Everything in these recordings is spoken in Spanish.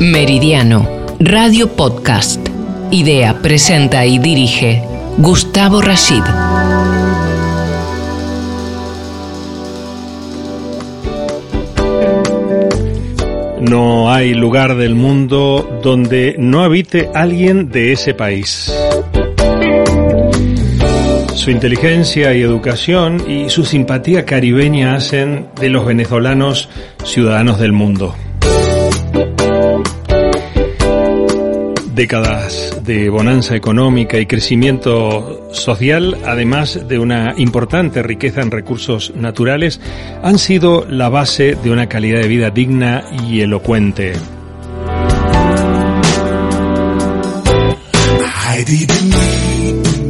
Meridiano, Radio Podcast. Idea, presenta y dirige Gustavo Rashid. No hay lugar del mundo donde no habite alguien de ese país. Su inteligencia y educación y su simpatía caribeña hacen de los venezolanos ciudadanos del mundo. Décadas de bonanza económica y crecimiento social, además de una importante riqueza en recursos naturales, han sido la base de una calidad de vida digna y elocuente.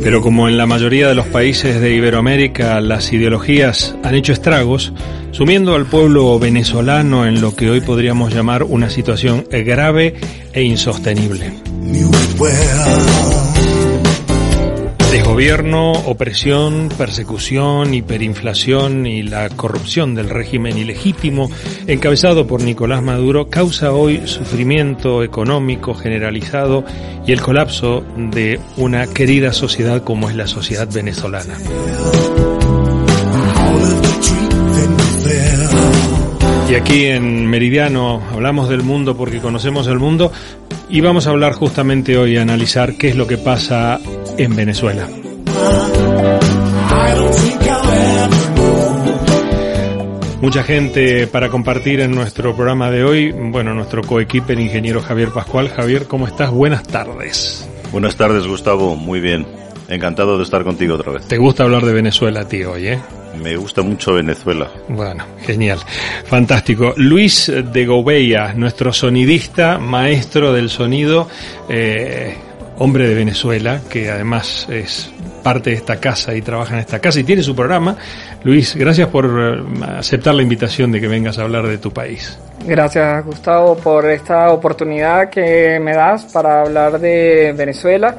Pero como en la mayoría de los países de Iberoamérica las ideologías han hecho estragos, sumiendo al pueblo venezolano en lo que hoy podríamos llamar una situación grave e insostenible. Desgobierno, opresión, persecución, hiperinflación y la corrupción del régimen ilegítimo encabezado por Nicolás Maduro causa hoy sufrimiento económico generalizado y el colapso de una querida sociedad como es la sociedad venezolana. Y aquí en Meridiano hablamos del mundo porque conocemos el mundo y vamos a hablar justamente hoy, a analizar qué es lo que pasa en Venezuela. Mucha gente para compartir en nuestro programa de hoy. Bueno, nuestro coequipe, el ingeniero Javier Pascual. Javier, ¿cómo estás? Buenas tardes. Buenas tardes, Gustavo. Muy bien. Encantado de estar contigo otra vez. Te gusta hablar de Venezuela, tío, hoy, ¿eh? Me gusta mucho Venezuela. Bueno, genial. Fantástico. Luis de Gouveia, nuestro sonidista, maestro del sonido, eh, hombre de Venezuela, que además es parte de esta casa y trabaja en esta casa y tiene su programa. Luis, gracias por eh, aceptar la invitación de que vengas a hablar de tu país. Gracias, Gustavo, por esta oportunidad que me das para hablar de Venezuela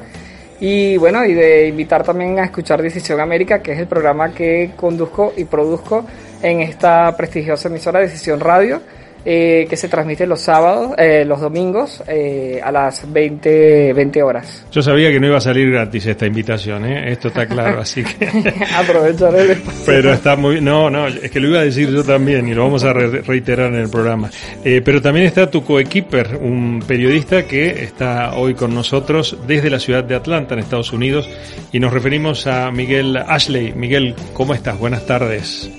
y bueno, y de invitar también a escuchar Decisión América, que es el programa que conduzco y produzco en esta prestigiosa emisora Decisión Radio eh, que se transmite los sábados, eh, los domingos eh, a las 20, 20 horas. Yo sabía que no iba a salir gratis esta invitación, ¿eh? esto está claro, así que... Aprovechar el espacio. Pero está muy... No, no, es que lo iba a decir yo también y lo vamos a reiterar en el programa. pero también está tu coequiper, un periodista que está hoy con nosotros desde la ciudad de Atlanta, en Estados Unidos, y nos referimos a Miguel Ashley. Miguel, ¿cómo estás? Buenas tardes.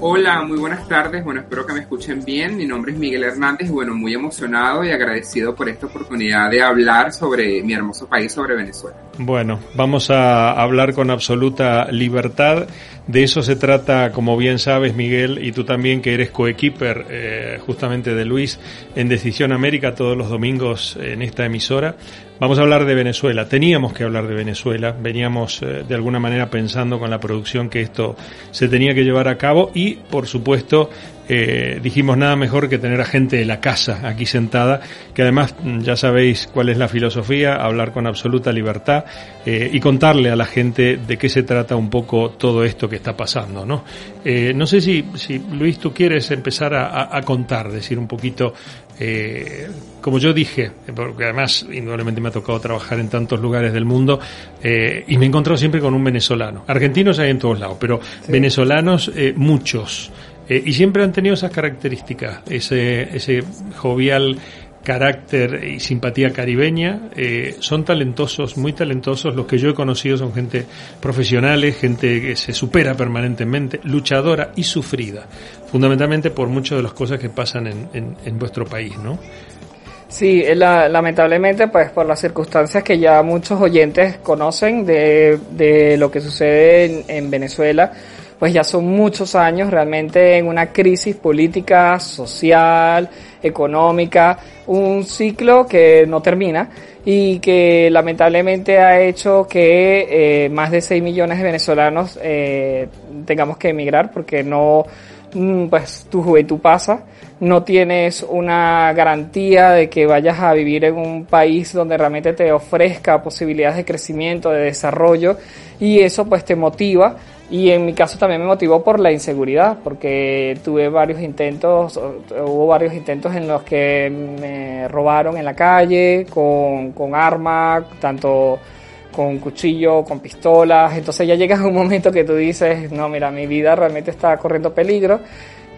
Hola, muy buenas tardes. Bueno, espero que me escuchen bien. Mi nombre es Miguel Hernández y bueno, muy emocionado y agradecido por esta oportunidad de hablar sobre mi hermoso país, sobre Venezuela. Bueno, vamos a hablar con absoluta libertad. De eso se trata, como bien sabes, Miguel, y tú también que eres coequiper eh, justamente de Luis en Decisión América todos los domingos en esta emisora. Vamos a hablar de Venezuela. Teníamos que hablar de Venezuela. Veníamos eh, de alguna manera pensando con la producción que esto se tenía que llevar a cabo y, por supuesto, eh, dijimos nada mejor que tener a gente de la casa aquí sentada, que además mm, ya sabéis cuál es la filosofía, hablar con absoluta libertad eh, y contarle a la gente de qué se trata un poco todo esto que está pasando, ¿no? Eh, no sé si, si, Luis, tú quieres empezar a, a contar, decir un poquito, eh, como yo dije, porque además indudablemente me ha tocado trabajar en tantos lugares del mundo eh, y me he encontrado siempre con un venezolano. Argentinos hay en todos lados, pero venezolanos eh, muchos. Eh, y siempre han tenido esas características, ese, ese jovial carácter y simpatía caribeña. Eh, son talentosos, muy talentosos. Los que yo he conocido son gente profesionales, gente que se supera permanentemente, luchadora y sufrida, fundamentalmente por muchas de las cosas que pasan en, en, en vuestro país, ¿no? Sí, la, lamentablemente, pues por las circunstancias que ya muchos oyentes conocen de, de lo que sucede en, en Venezuela, pues ya son muchos años realmente en una crisis política, social, económica, un ciclo que no termina y que lamentablemente ha hecho que eh, más de 6 millones de venezolanos eh, tengamos que emigrar porque no, mm, pues tu juventud pasa, no tienes una garantía de que vayas a vivir en un país donde realmente te ofrezca posibilidades de crecimiento, de desarrollo y eso pues te motiva Y en mi caso también me motivó por la inseguridad, porque tuve varios intentos, hubo varios intentos en los que me robaron en la calle, con, con arma, tanto con cuchillo, con pistolas. Entonces ya llegas a un momento que tú dices, no, mira, mi vida realmente está corriendo peligro.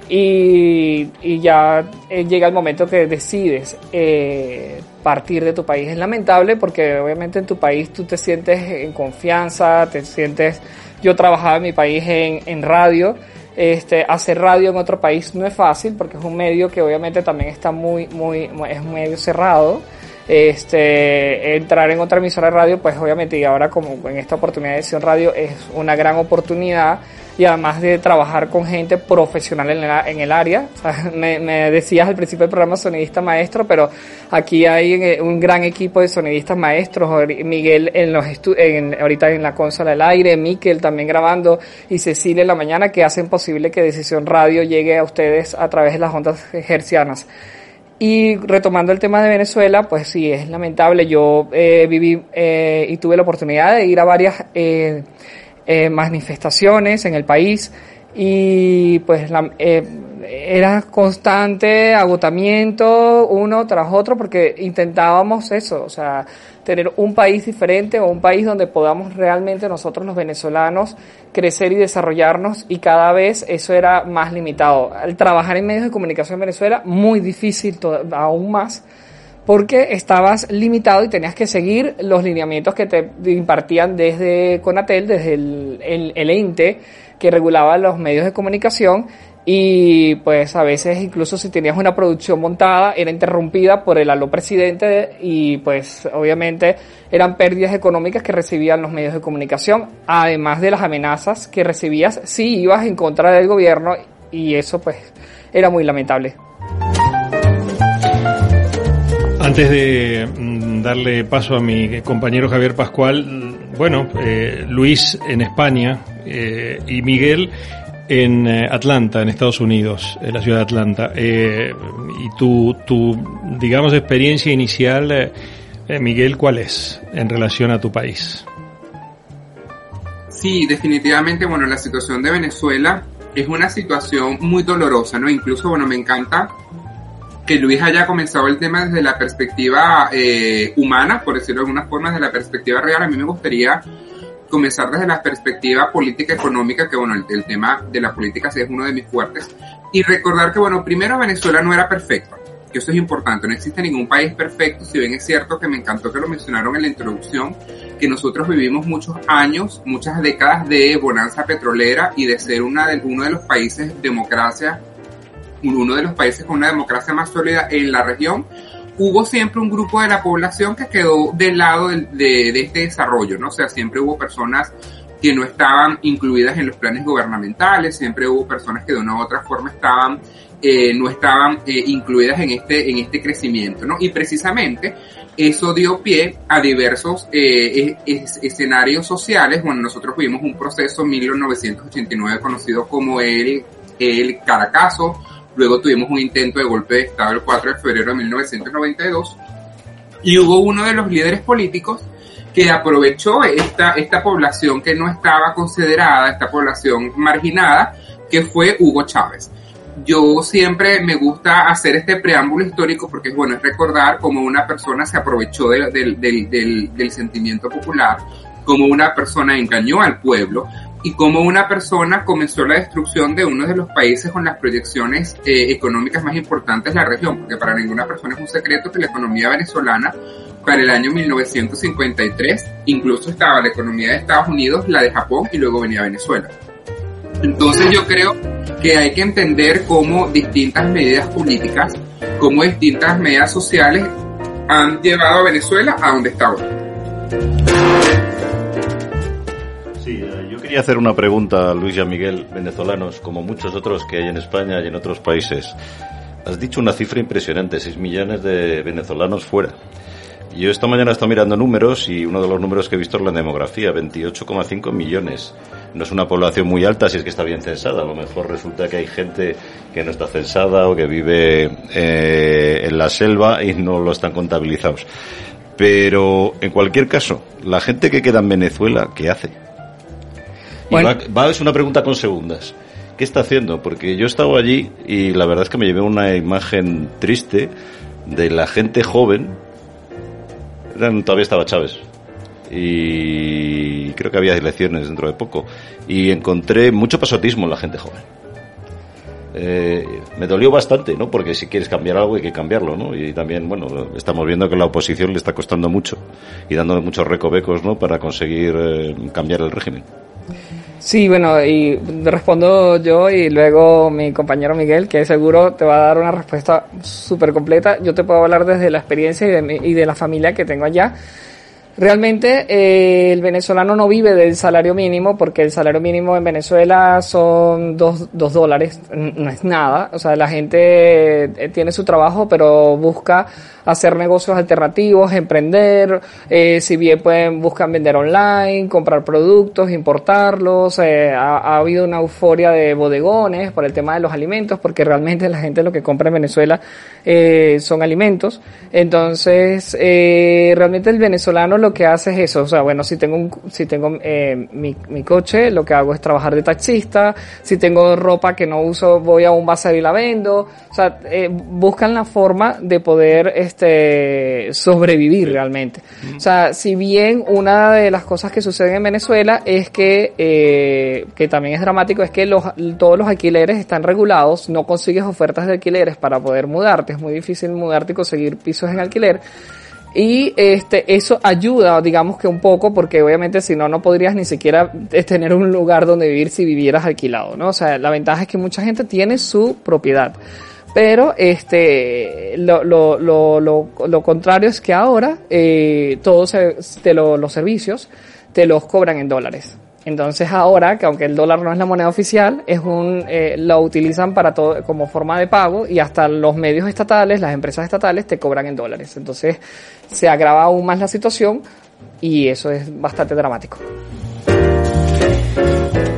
Y, y ya eh, llega el momento que decides eh, partir de tu país. Es lamentable porque obviamente en tu país tú te sientes en confianza, te sientes yo trabajaba en mi país en, en radio. Este, hacer radio en otro país no es fácil porque es un medio que obviamente también está muy, muy, es medio cerrado este, entrar en otra emisora de radio, pues obviamente, y ahora como en esta oportunidad de edición radio es una gran oportunidad y además de trabajar con gente profesional en, en el área. me, decías al principio del programa sonidista maestro, pero aquí hay un gran equipo de sonidistas maestros, Miguel en los en, ahorita en la consola del aire, Miquel también grabando y Cecilia en la mañana que hacen posible que Decisión Radio llegue a ustedes a través de las ondas hercianas. Y retomando el tema de Venezuela, pues sí, es lamentable. Yo eh, viví eh, y tuve la oportunidad de ir a varias eh, eh manifestaciones en el país y pues la, eh, era constante agotamiento uno tras otro porque intentábamos eso, o sea, tener un país diferente o un país donde podamos realmente nosotros los venezolanos crecer y desarrollarnos y cada vez eso era más limitado. Al trabajar en medios de comunicación en Venezuela, muy difícil aún más porque estabas limitado y tenías que seguir los lineamientos que te impartían desde Conatel, desde el, el, el ente que regulaba los medios de comunicación y pues a veces incluso si tenías una producción montada era interrumpida por el aló presidente y pues obviamente eran pérdidas económicas que recibían los medios de comunicación, además de las amenazas que recibías si ibas en contra del gobierno y eso pues era muy lamentable. Antes de mm, darle paso a mi compañero Javier Pascual, bueno, eh, Luis en España eh, y Miguel en eh, Atlanta, en Estados Unidos, en la ciudad de Atlanta. Eh, y tu, tu, digamos, experiencia inicial, eh, Miguel, ¿cuál es en relación a tu país? Sí, definitivamente, bueno, la situación de Venezuela es una situación muy dolorosa, ¿no? Incluso, bueno, me encanta que Luis haya comenzado el tema desde la perspectiva eh, humana, por decirlo de alguna forma, desde la perspectiva real. A mí me gustaría comenzar desde la perspectiva política económica, que bueno, el, tema de la política sí es uno de mis fuertes, y recordar que bueno, primero Venezuela no era perfecta, que eso es importante, no existe ningún país perfecto, si bien es cierto que me encantó que lo mencionaron en la introducción, que nosotros vivimos muchos años, muchas décadas de bonanza petrolera y de ser una de, uno de los países democracia, uno de los países con una democracia más sólida en la región, hubo siempre un grupo de la población que quedó del lado de, de, este desarrollo, ¿no? O sea, siempre hubo personas que no estaban incluidas en los planes gubernamentales, siempre hubo personas que de una u otra forma estaban, eh, no estaban eh, incluidas en este, en este crecimiento, ¿no? Y precisamente eso dio pie a diversos eh, es, escenarios sociales. Bueno, nosotros vivimos un proceso en 1989 conocido como el, el Caracazo, Luego tuvimos un intento de golpe de Estado el 4 de febrero de 1992 y hubo uno de los líderes políticos que aprovechó esta, esta población que no estaba considerada, esta población marginada, que fue Hugo Chávez. Yo siempre me gusta hacer este preámbulo histórico porque es bueno recordar cómo una persona se aprovechó del, del sentimiento popular, cómo una persona engañó al pueblo, y cómo una persona comenzó la destrucción de uno de los países con las proyecciones eh, económicas más importantes de la región, porque para ninguna persona es un secreto que la economía venezolana para el año 1953 incluso estaba la economía de Estados Unidos, la de Japón y luego venía Venezuela. Entonces yo creo que hay que entender cómo distintas medidas políticas, cómo distintas medidas sociales han llevado a Venezuela a donde está ahora. Quería hacer una pregunta a Luis y a Miguel, venezolanos, como muchos otros que hay en España y en otros países. Has dicho una cifra impresionante, 6 millones de venezolanos fuera. Yo esta mañana he estado mirando números y uno de los números que he visto es la demografía, 28,5 millones. No es una población muy alta si es que está bien censada. A lo mejor resulta que hay gente que no está censada o que vive eh, en la selva y no lo están contabilizados. Pero en cualquier caso, la gente que queda en Venezuela, ¿qué hace? Bueno. Va, es una pregunta con segundas. ¿Qué está haciendo? Porque yo estaba allí y la verdad es que me llevé una imagen triste de la gente joven. todavía estaba Chávez. Y creo que había elecciones dentro de poco. Y encontré mucho pasotismo en la gente joven eh, me dolió bastante, ¿no? Porque si quieres cambiar algo hay que cambiarlo, ¿no? Y también, bueno, estamos viendo que la oposición le está costando mucho y dándole muchos recovecos, ¿no? Para conseguir eh, cambiar el régimen. Sí, bueno, y respondo yo y luego mi compañero Miguel, que seguro te va a dar una respuesta súper completa. Yo te puedo hablar desde la experiencia y de, y de la familia que tengo allá. Realmente eh, el venezolano no vive del salario mínimo porque el salario mínimo en Venezuela son dos, dos dólares, no es nada. O sea, la gente eh, tiene su trabajo pero busca hacer negocios alternativos, emprender, eh, si bien pueden, buscan vender online, comprar productos, importarlos, eh, ha, habido una euforia de bodegones por el tema de los alimentos, porque realmente la gente lo que compra en Venezuela eh, son alimentos. Entonces, realmente el venezolano lo que hace es eso, o sea, bueno, si tengo un, si tengo eh, mi, mi coche, lo que hago es trabajar de taxista, si tengo ropa que no uso, voy a un bazar y la vendo, o sea, eh, buscan la forma de poder este, sobrevivir realmente. O sea, si bien una de las cosas que suceden en Venezuela es que, eh, que también es dramático, es que los, todos los alquileres están regulados, no consigues ofertas de alquileres para poder mudarte, es muy difícil mudarte y conseguir pisos en alquiler. Y este, eso ayuda, digamos que un poco, porque obviamente si no, no podrías ni siquiera tener un lugar donde vivir si vivieras alquilado, ¿no? O sea, la ventaja es que mucha gente tiene su propiedad. Pero este, lo, lo, lo, lo, contrario es que ahora eh, todos te los servicios te los cobran en dólares. Entonces ahora, que aunque el dólar no es la moneda oficial, es un, eh, lo utilizan para todo, como forma de pago y hasta los medios estatales, las empresas estatales te cobran en dólares. Entonces se agrava aún más la situación y eso es bastante dramático.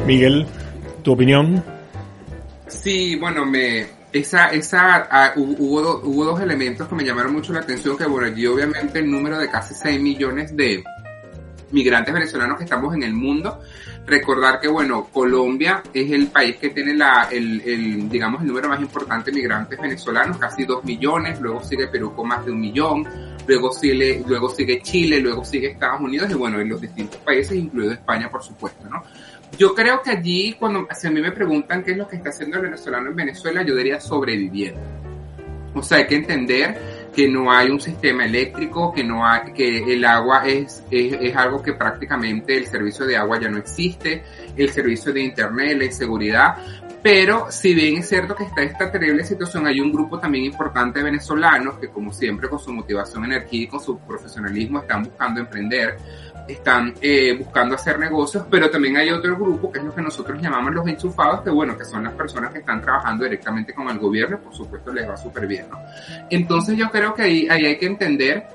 Miguel, ¿tu opinión? Sí, bueno, me, esa, esa, ah, hubo, hubo dos elementos que me llamaron mucho la atención, que bueno, allí obviamente el número de casi 6 millones de migrantes venezolanos que estamos en el mundo. Recordar que, bueno, Colombia es el país que tiene la, el, el, digamos, el número más importante de migrantes venezolanos, casi 2 millones, luego sigue Perú con más de un millón, luego sigue, luego sigue Chile, luego sigue Estados Unidos y bueno, en los distintos países, incluido España, por supuesto, ¿no? Yo creo que allí, cuando si a mí me preguntan qué es lo que está haciendo el venezolano en Venezuela, yo diría sobreviviendo. O sea, hay que entender que no hay un sistema eléctrico, que no hay, que el agua es, es, es, algo que prácticamente el servicio de agua ya no existe, el servicio de internet, la inseguridad, pero si bien es cierto que está esta terrible situación, hay un grupo también importante de venezolanos que como siempre con su motivación, energía y con su profesionalismo están buscando emprender, están eh, buscando hacer negocios, pero también hay otro grupo que es lo que nosotros llamamos los enchufados, que bueno, que son las personas que están trabajando directamente con el gobierno, por supuesto les va súper bien, ¿no? Entonces yo creo que ahí, ahí hay que entender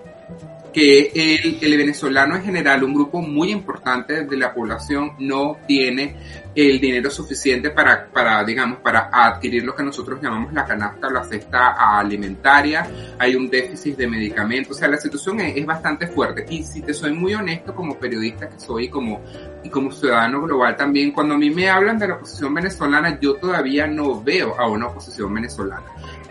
que el, el, venezolano en general, un grupo muy importante de la población, no tiene el dinero suficiente para, para, digamos, para adquirir lo que nosotros llamamos la canasta la cesta alimentaria. Hay un déficit de medicamentos. O sea, la situación es, es bastante fuerte. Y si te soy muy honesto como periodista que soy y como, y como ciudadano global también, cuando a mí me hablan de la oposición venezolana, yo todavía no veo a una oposición venezolana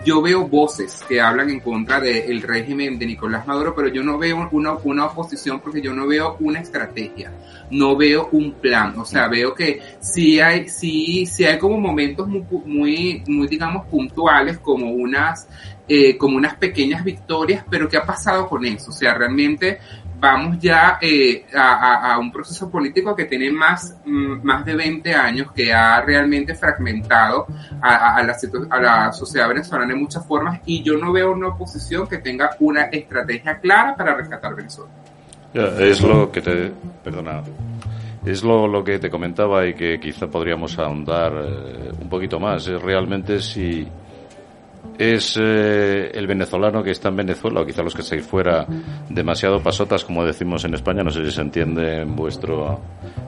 yo veo voces que hablan en contra del régimen de Nicolás Maduro, pero yo no veo una, una oposición porque yo no veo una estrategia, no veo un plan, o sea, veo que sí hay, sí, sí hay como momentos muy, muy, muy digamos, puntuales, como unas, eh, como unas pequeñas victorias, pero ¿qué ha pasado con eso? O sea, realmente vamos ya eh, a, a, un proceso político que tiene más, mm, más de 20 años, que ha realmente fragmentado a, a, la, a la sociedad venezolana en muchas formas y yo no veo una oposición que tenga una estrategia clara para rescatar Venezuela. es lo que te... Perdona. Es lo, lo que te comentaba y que quizá podríamos ahondar eh, un poquito más. Es realmente si es eh, el venezolano que está en Venezuela, o quizá los que estáis fuera, demasiado pasotas, como decimos en España, no sé si se entiende en, vuestro,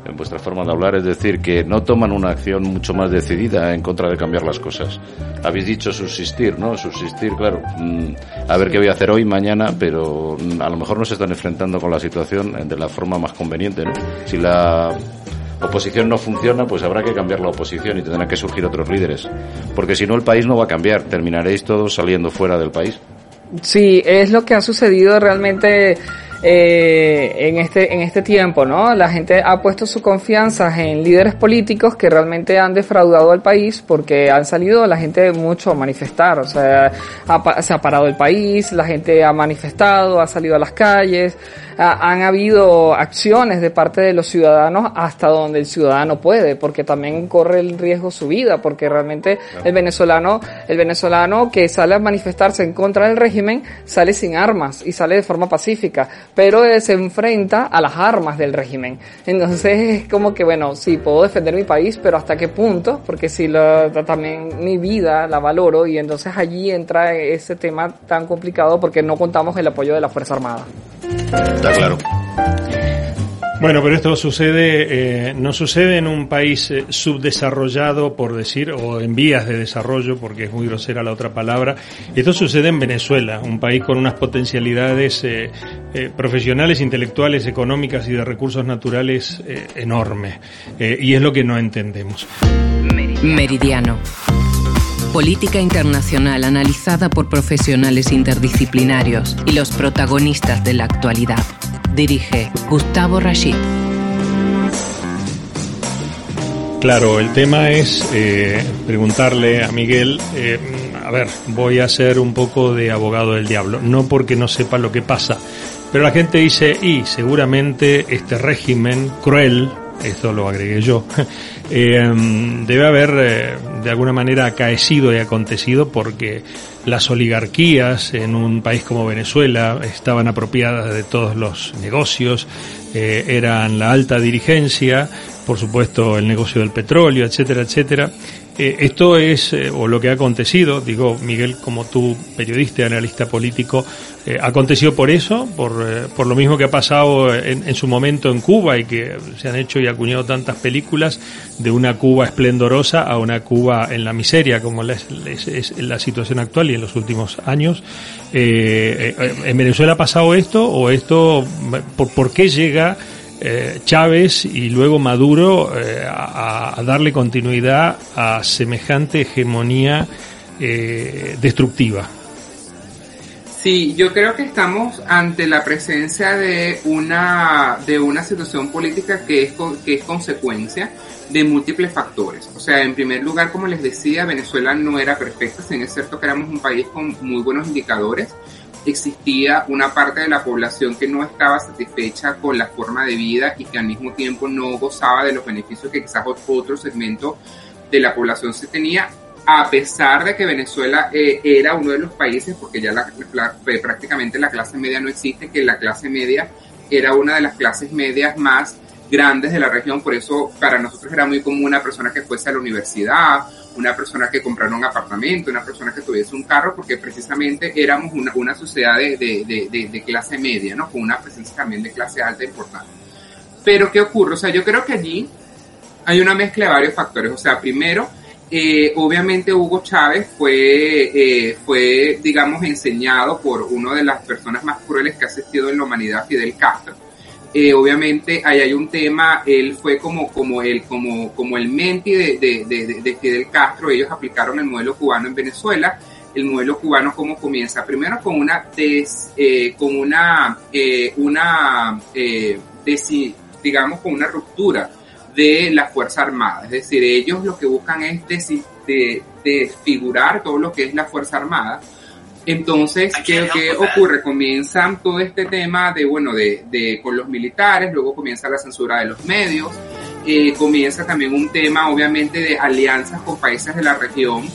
en vuestra forma de hablar, es decir, que no toman una acción mucho más decidida en contra de cambiar las cosas. Habéis dicho subsistir, ¿no? Subsistir, claro, mm, a ver qué voy a hacer hoy, mañana, pero mm, a lo mejor no se están enfrentando con la situación de la forma más conveniente, ¿no? Si la oposición no funciona, pues habrá que cambiar la oposición y tendrán que surgir otros líderes. Porque si no, el país no va a cambiar. Terminaréis todos saliendo fuera del país. Sí, es lo que ha sucedido realmente eh, en este en este tiempo, ¿no? La gente ha puesto su confianza en líderes políticos que realmente han defraudado al país porque han salido la gente mucho a manifestar, o sea, se ha parado el país, la gente ha manifestado, ha salido a las calles, han habido acciones de parte de los ciudadanos hasta donde el ciudadano puede, porque también corre el riesgo su vida, porque realmente el venezolano, el venezolano que sale a manifestarse en contra del régimen sale sin armas y sale de forma pacífica, pero se enfrenta a las armas del régimen. Entonces es como que bueno, sí puedo defender mi país, pero hasta qué punto, porque si lo, también mi vida la valoro y entonces allí entra ese tema tan complicado porque no contamos el apoyo de la Fuerza Armada. Está claro. Bueno, pero esto sucede, eh, no sucede en un país eh, subdesarrollado, por decir, o en vías de desarrollo, porque es muy grosera la otra palabra. Esto sucede en Venezuela, un país con unas potencialidades eh, profesionales, intelectuales, económicas y de recursos naturales enormes. y es lo que no entendemos. Meridiano. Política internacional analizada por profesionales interdisciplinarios y los protagonistas de la actualidad. Dirige Gustavo Rashid. Claro, el tema es eh, preguntarle a Miguel, eh, a ver, voy a ser un poco de abogado del diablo, no porque no sepa lo que pasa, pero la gente dice, y seguramente este régimen cruel, esto lo agregué yo, eh, debe haber de alguna manera acaecido y acontecido porque las oligarquías en un país como Venezuela estaban apropiadas de todos los negocios, eh, eran la alta dirigencia, por supuesto el negocio del petróleo, etcétera, etcétera, eh, esto es, eh, o lo que ha acontecido, digo, Miguel, como tú, periodista analista político, eh, aconteció por eso, por, por lo mismo que ha pasado en, su momento en Cuba y que se han hecho y acuñado tantas películas de una Cuba esplendorosa a una Cuba en la miseria, como es, es, la situación actual y en los últimos años. ¿En Venezuela ha pasado esto o esto, por, por qué llega? Eh, Chávez y luego Maduro eh, a, darle continuidad a semejante hegemonía eh, destructiva. Sí, yo creo que estamos ante la presencia de una, de una situación política que es, que es consecuencia de múltiples factores. O sea, en primer lugar, como les decía, Venezuela no era perfecta, si es cierto que éramos un país con muy buenos indicadores, existía una parte de la población que no estaba satisfecha con la forma de vida y que al mismo tiempo no gozaba de los beneficios que quizás otro segmento de la población se tenía, a pesar de que Venezuela eh, era uno de los países, porque ya prácticamente la clase media no existe, que la clase media era una de las clases medias más grandes de la región, por eso para nosotros era muy común una persona que fuese a la universidad, una persona que comprara un apartamento, una persona que tuviese un carro, porque precisamente éramos una, una sociedad de, de, de, clase media, ¿no? Con una presencia también de clase alta importante. Pero ¿qué ocurre? O sea, yo creo que allí hay una mezcla de varios factores. O sea, primero, eh, obviamente Hugo Chávez fue, eh, fue, digamos, enseñado por una de las personas más crueles que ha asistido en la humanidad, Fidel Castro eh, obviamente ahí hay un tema, él fue como, como, el, como, como el menti de, de, de, Fidel Castro, ellos aplicaron el modelo cubano en Venezuela, el modelo cubano como comienza, primero con una, des, eh, con una, eh, una eh, digamos, con una ruptura de la Fuerza Armada, es decir, ellos lo que buscan es desfigurar todo lo que es la Fuerza Armada, entonces, ¿qué, ¿qué, ocurre? Comienzan todo este tema de, bueno, de, de, con los militares, luego comienza la censura de los medios, eh, comienza también un tema, obviamente, de alianzas con países de la región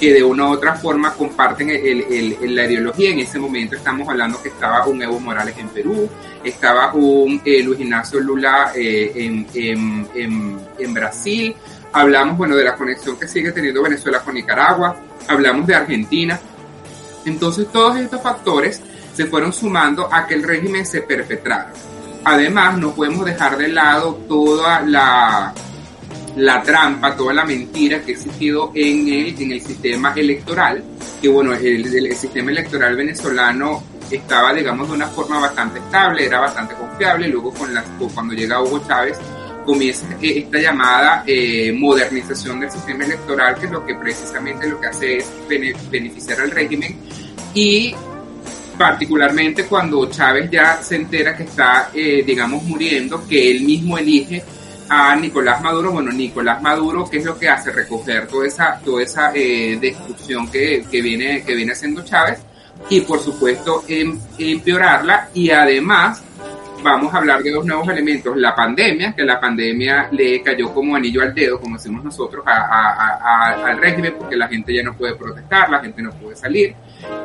que de una u otra forma comparten el, el, la ideología. En ese momento estamos hablando que estaba un Evo Morales en Perú, estaba un eh, Luis Ignacio Lula eh, en, en, en, en Brasil, hablamos, bueno, de la conexión que sigue teniendo Venezuela con Nicaragua, hablamos de Argentina, entonces todos estos factores se fueron sumando a que el régimen se perpetrara. Además, no podemos dejar de lado toda la, la trampa, toda la mentira que ha existido en el, en el sistema electoral, que bueno, el, sistema electoral venezolano estaba, digamos, de una forma bastante estable, era bastante confiable, luego con la, cuando llega Hugo Chávez, comienza eh, esta llamada eh, modernización del sistema electoral, que es lo que precisamente lo que hace es beneficiar al régimen y particularmente cuando Chávez ya se entera que está, eh, digamos, muriendo, que él mismo elige a Nicolás Maduro. Bueno, Nicolás Maduro, ¿qué es lo que hace? Recoger toda esa, toda esa destrucción que, que, viene, que viene haciendo Chávez y, por supuesto, em, empeorarla y además vamos a hablar de dos nuevos elementos. La pandemia, que la pandemia le cayó como anillo al dedo, como decimos nosotros, al régimen, porque la gente ya no puede protestar, la gente no puede salir.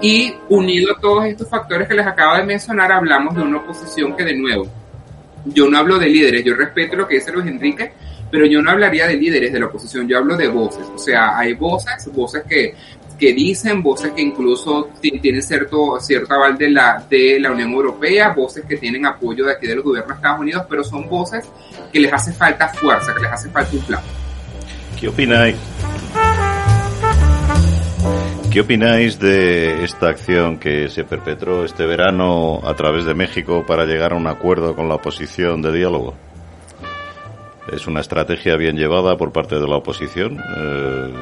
Y unido a todos estos factores que les acabo de mencionar, hablamos de una oposición que de nuevo, yo no hablo de líderes, yo respeto lo que dice Luis Enrique, pero yo no hablaría de líderes de la oposición, yo hablo de voces. O sea, hay voces, voces que, que dicen, voces que incluso tienen cierto, cierto aval de la, de la Unión Europea, voces que tienen apoyo de aquí del gobierno de Estados Unidos, pero son voces que les hace falta fuerza, que les hace falta un plan. ¿Qué opináis? ¿Qué opináis de esta acción que se perpetró este verano a través de México para llegar a un acuerdo con la oposición de diálogo? ¿Es una estrategia bien llevada por parte de la oposición eh,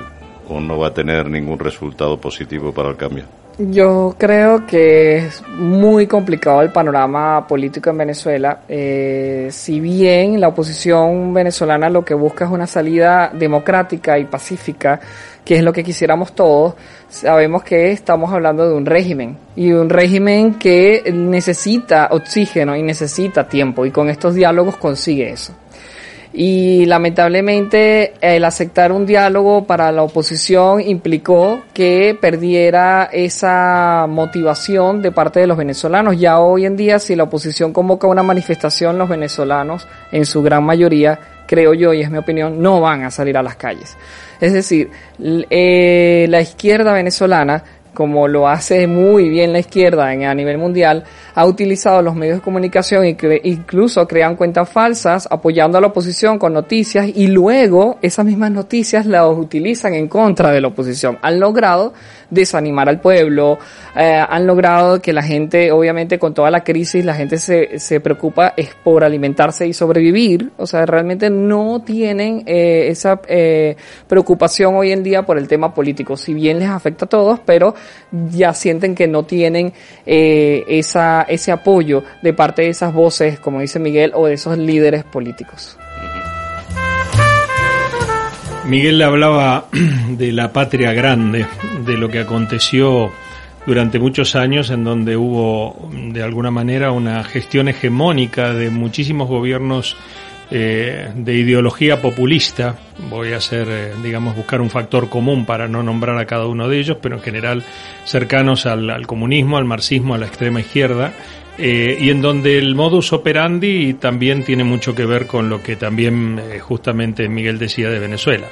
o no va a tener ningún resultado positivo para el cambio? Yo creo que es muy complicado el panorama político en Venezuela. Eh, si bien la oposición venezolana lo que busca es una salida democrática y pacífica, que es lo que quisiéramos todos, sabemos que estamos hablando de un régimen y un régimen que necesita oxígeno y necesita tiempo y con estos diálogos consigue eso. Y lamentablemente el aceptar un diálogo para la oposición implicó que perdiera esa motivación de parte de los venezolanos. Ya hoy en día si la oposición convoca una manifestación, los venezolanos en su gran mayoría, creo yo y es mi opinión, no van a salir a las calles. Es decir, eh, la izquierda venezolana, como lo hace muy bien la izquierda en, a nivel mundial, ha utilizado los medios de comunicación y incluso crean cuentas falsas apoyando a la oposición con noticias y luego esas mismas noticias las utilizan en contra de la oposición. Han logrado desanimar al pueblo, eh, han logrado que la gente, obviamente con toda la crisis, la gente se, se preocupa es por alimentarse y sobrevivir, o sea, realmente no tienen eh, esa eh, preocupación hoy en día por el tema político, si bien les afecta a todos, pero ya sienten que no tienen eh, esa, ese apoyo de parte de esas voces, como dice Miguel, o de esos líderes políticos. Miguel hablaba de la patria grande, de lo que aconteció durante muchos años en donde hubo de alguna manera una gestión hegemónica de muchísimos gobiernos eh, de ideología populista. Voy a hacer, eh, digamos, buscar un factor común para no nombrar a cada uno de ellos, pero en general cercanos al, comunismo, al marxismo, a la extrema izquierda eh, y en donde el modus operandi también tiene mucho que ver con lo que también justamente Miguel decía de Venezuela,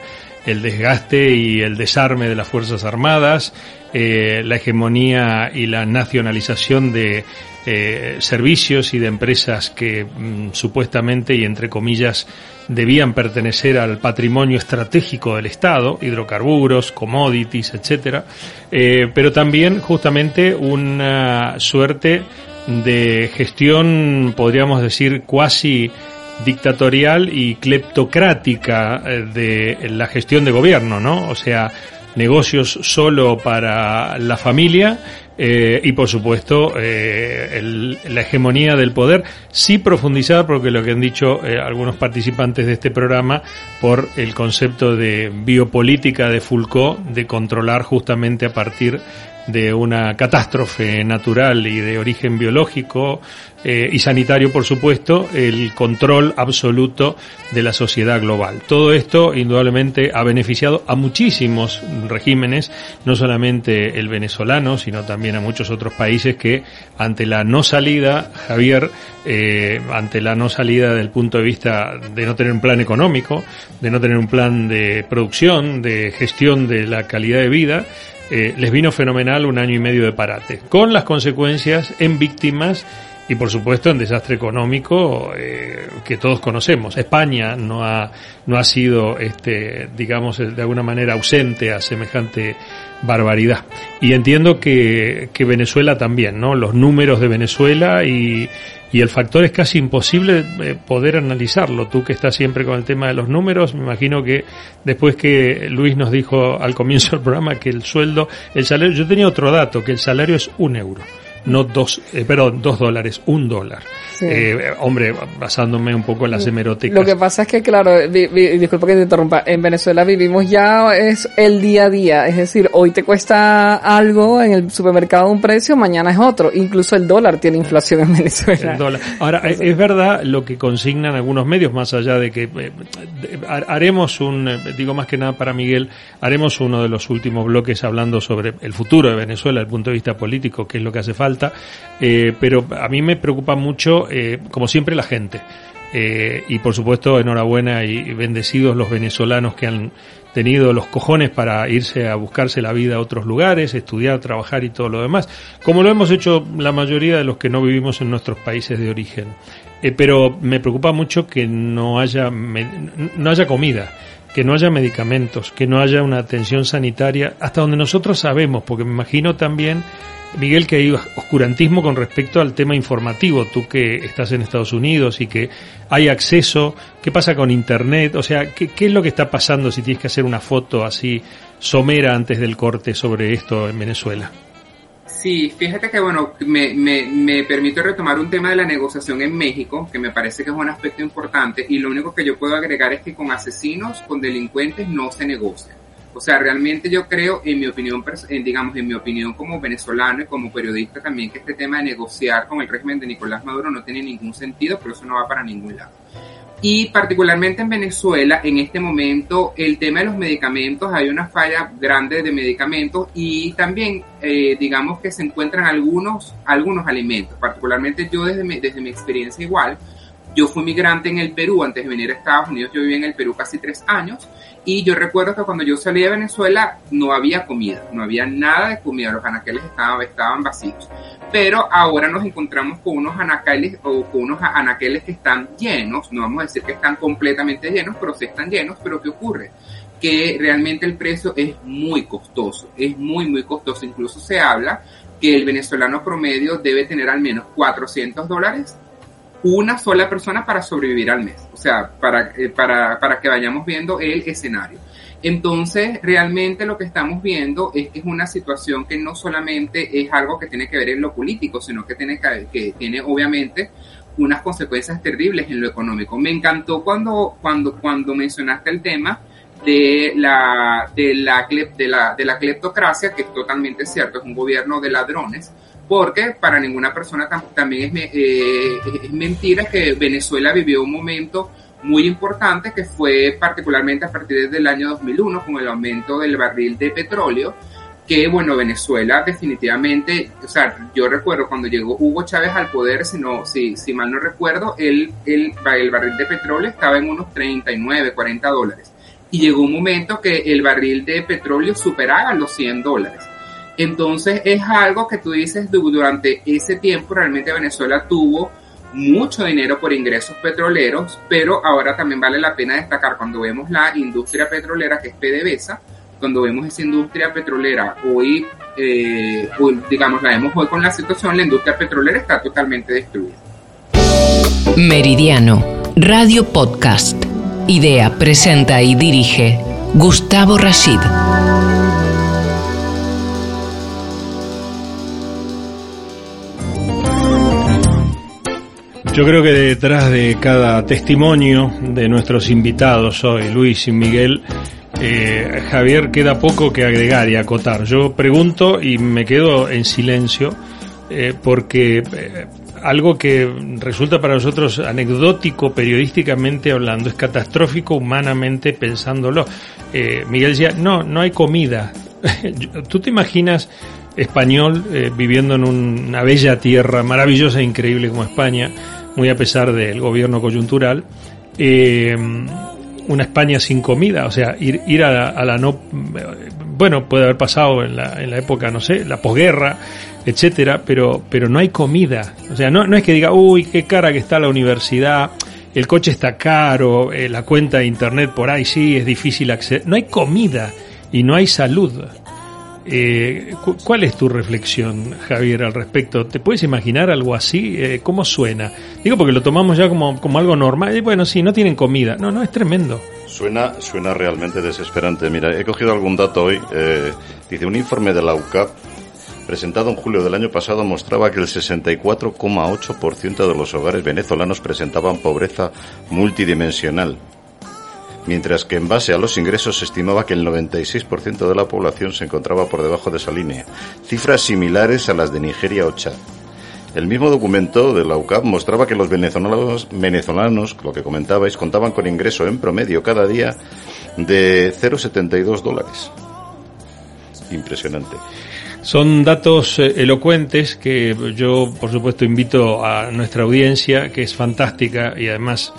el desgaste y el desarme de las Fuerzas Armadas, la hegemonía y la nacionalización de servicios y de empresas que mm, supuestamente y entre comillas debían pertenecer al patrimonio estratégico del Estado, hidrocarburos, commodities, etcétera, pero también justamente una suerte de gestión, podríamos decir, cuasi dictatorial y cleptocrática eh, de la gestión de gobierno, ¿no? O sea, negocios solo para la familia eh, y por supuesto eh, la hegemonía del poder, sí profundizada porque lo que han dicho algunos participantes de este programa por el concepto de biopolítica de Foucault, de controlar justamente a partir de una catástrofe natural y de origen biológico eh, y sanitario, por supuesto, el control absoluto de la sociedad global. Todo esto, indudablemente, ha beneficiado a muchísimos regímenes, no solamente el venezolano, sino también a muchos otros países que, ante la no salida, Javier, eh, ante la no salida del punto de vista de no tener un plan económico, de no tener un plan de producción, de gestión de la calidad de vida, eh, les vino fenomenal un año y medio de parate, con las consecuencias en víctimas y por supuesto en desastre económico eh, que todos conocemos. España no ha, no ha sido, este, digamos, de alguna manera ausente a semejante barbaridad. Y entiendo que, que Venezuela también, ¿no? Los números de Venezuela y, y el factor es casi imposible eh, poder analizarlo. Tú que estás siempre con el tema de los números, me imagino que después que Luis nos dijo al comienzo del programa que el sueldo, el salario, yo tenía otro dato, que el salario es un euro no dos, eh, perdón, dos dólares, un dólar. Eh, hombre, basándome un poco en las hemerotecas. Lo que pasa es que, claro, disculpa que te interrumpa, en Venezuela vivimos ya es el día a día, es decir, hoy te cuesta algo en el supermercado un precio, mañana es otro, incluso el dólar tiene inflación en Venezuela. Ahora, es verdad lo que consignan algunos medios, más allá de que eh, haremos un, digo más que nada para Miguel, haremos uno de los últimos bloques hablando sobre el futuro de Venezuela el punto de vista político, que es lo que hace falta eh, pero a mí me preocupa mucho, eh, como siempre, la gente. Eh, y por supuesto, enhorabuena y bendecidos los venezolanos que han tenido los cojones para irse a buscarse la vida a otros lugares, estudiar, trabajar y todo lo demás, como lo hemos hecho la mayoría de los que no vivimos en nuestros países de origen. pero me preocupa mucho que no haya, no haya comida que no haya medicamentos, que no haya una atención sanitaria, hasta donde nosotros sabemos, porque me imagino también Miguel, que hay oscurantismo con respecto al tema informativo, tú que estás en Estados Unidos y que hay acceso, ¿qué pasa con Internet? O sea, ¿qué, es lo que está pasando si tienes que hacer una foto así somera antes del corte sobre esto en Venezuela? Sí, fíjate que bueno, me, me, me permito retomar un tema de la negociación en México, que me parece que es un aspecto importante, y lo único que yo puedo agregar es que con asesinos, con delincuentes no se negocia. O sea, realmente yo creo, en mi opinión, digamos, en mi opinión como venezolano y como periodista también, que este tema de negociar con el régimen de Nicolás Maduro no tiene ningún sentido, pero eso no va para ningún lado. Y particularmente en Venezuela, en este momento, el tema de los medicamentos, hay una falla grande de medicamentos y también, eh, digamos que se encuentran algunos, algunos alimentos, particularmente yo desde mi, desde mi experiencia igual, yo fui migrante en el Perú antes de venir a Estados Unidos, yo viví en el Perú casi tres años y yo recuerdo que cuando yo salí de Venezuela no había comida, no había nada de comida, los anaqueles estaban, estaban vacíos. Pero ahora nos encontramos con unos anaqueles o con unos anaqueles que están llenos, no vamos a decir que están completamente llenos, pero sí están llenos, pero ¿qué ocurre? Que realmente el precio es muy costoso, es muy, muy costoso. Incluso se habla que el venezolano promedio debe tener al menos 400 dólares una sola persona para sobrevivir al mes, o sea, para, eh, para, para que vayamos viendo el escenario. Entonces, realmente lo que estamos viendo es que es una situación que no solamente es algo que tiene que ver en lo político, sino que tiene, que, que tiene obviamente unas consecuencias terribles en lo económico. Me encantó cuando, cuando, cuando mencionaste el tema de la, de la, de la, de la cleptocracia, que es totalmente cierto, es un gobierno de ladrones, porque para ninguna persona también eh, es, mentira que Venezuela vivió un momento muy importante que fue particularmente a partir del año 2001 con el aumento del barril de petróleo que bueno Venezuela definitivamente o sea yo recuerdo cuando llegó Hugo Chávez al poder si no si, si mal no recuerdo el, el, el barril de petróleo estaba en unos 39 40 dólares. Y llegó un momento que el barril de petróleo superaba los 100 dólares entonces es algo que tú dices durante ese tiempo realmente Venezuela tuvo mucho dinero por ingresos petroleros, pero ahora también vale la pena destacar cuando vemos la industria petrolera que es PDVSA, cuando vemos esa industria petrolera hoy, eh, digamos, la vemos hoy con la situación, la industria petrolera está totalmente destruida. Meridiano, Radio Podcast. Idea, presenta y dirige Gustavo Rashid. Yo creo que detrás de cada testimonio de nuestros invitados hoy, Luis y Miguel, eh, Javier, queda poco que agregar y acotar. Yo pregunto y me quedo en silencio eh, porque eh, algo que resulta para nosotros anecdótico periodísticamente hablando es catastrófico humanamente pensándolo. Miguel decía, no, no hay comida. ¿Tú te imaginas español viviendo en una bella tierra maravillosa e increíble como España? Muy a pesar del gobierno coyuntural, eh, una España sin comida, o sea, ir, ir a, la, no bueno, puede haber pasado en la, en la época, no sé, la posguerra, etcétera, pero, pero no hay comida. O sea, no, no es que diga, uy, qué cara que está la universidad, el coche está caro, eh, la cuenta de internet por ahí sí es difícil acceder. No hay comida y no hay salud. Eh, ¿Cuál es tu reflexión, Javier, al respecto? ¿Te puedes imaginar algo así? Eh, ¿Cómo suena? Digo porque lo tomamos ya como, como algo normal. Y bueno, sí, no tienen comida. No, no, es tremendo. Suena, suena realmente desesperante. Mira, he cogido algún dato hoy. Eh, dice, un informe de la UCAP presentado en julio del año pasado mostraba que el 64,8% de los hogares venezolanos presentaban pobreza multidimensional mientras que en base a los ingresos se estimaba que el 96% de la población se encontraba por debajo de esa línea, cifras similares a las de Nigeria o Chad. El mismo documento de la UCAP mostraba que los venezolanos, venezolanos, lo que comentabais, contaban con ingreso en promedio cada día de 0,72 dólares. Impresionante. Son datos eh, elocuentes que yo, por supuesto, invito a nuestra audiencia, que es fantástica y además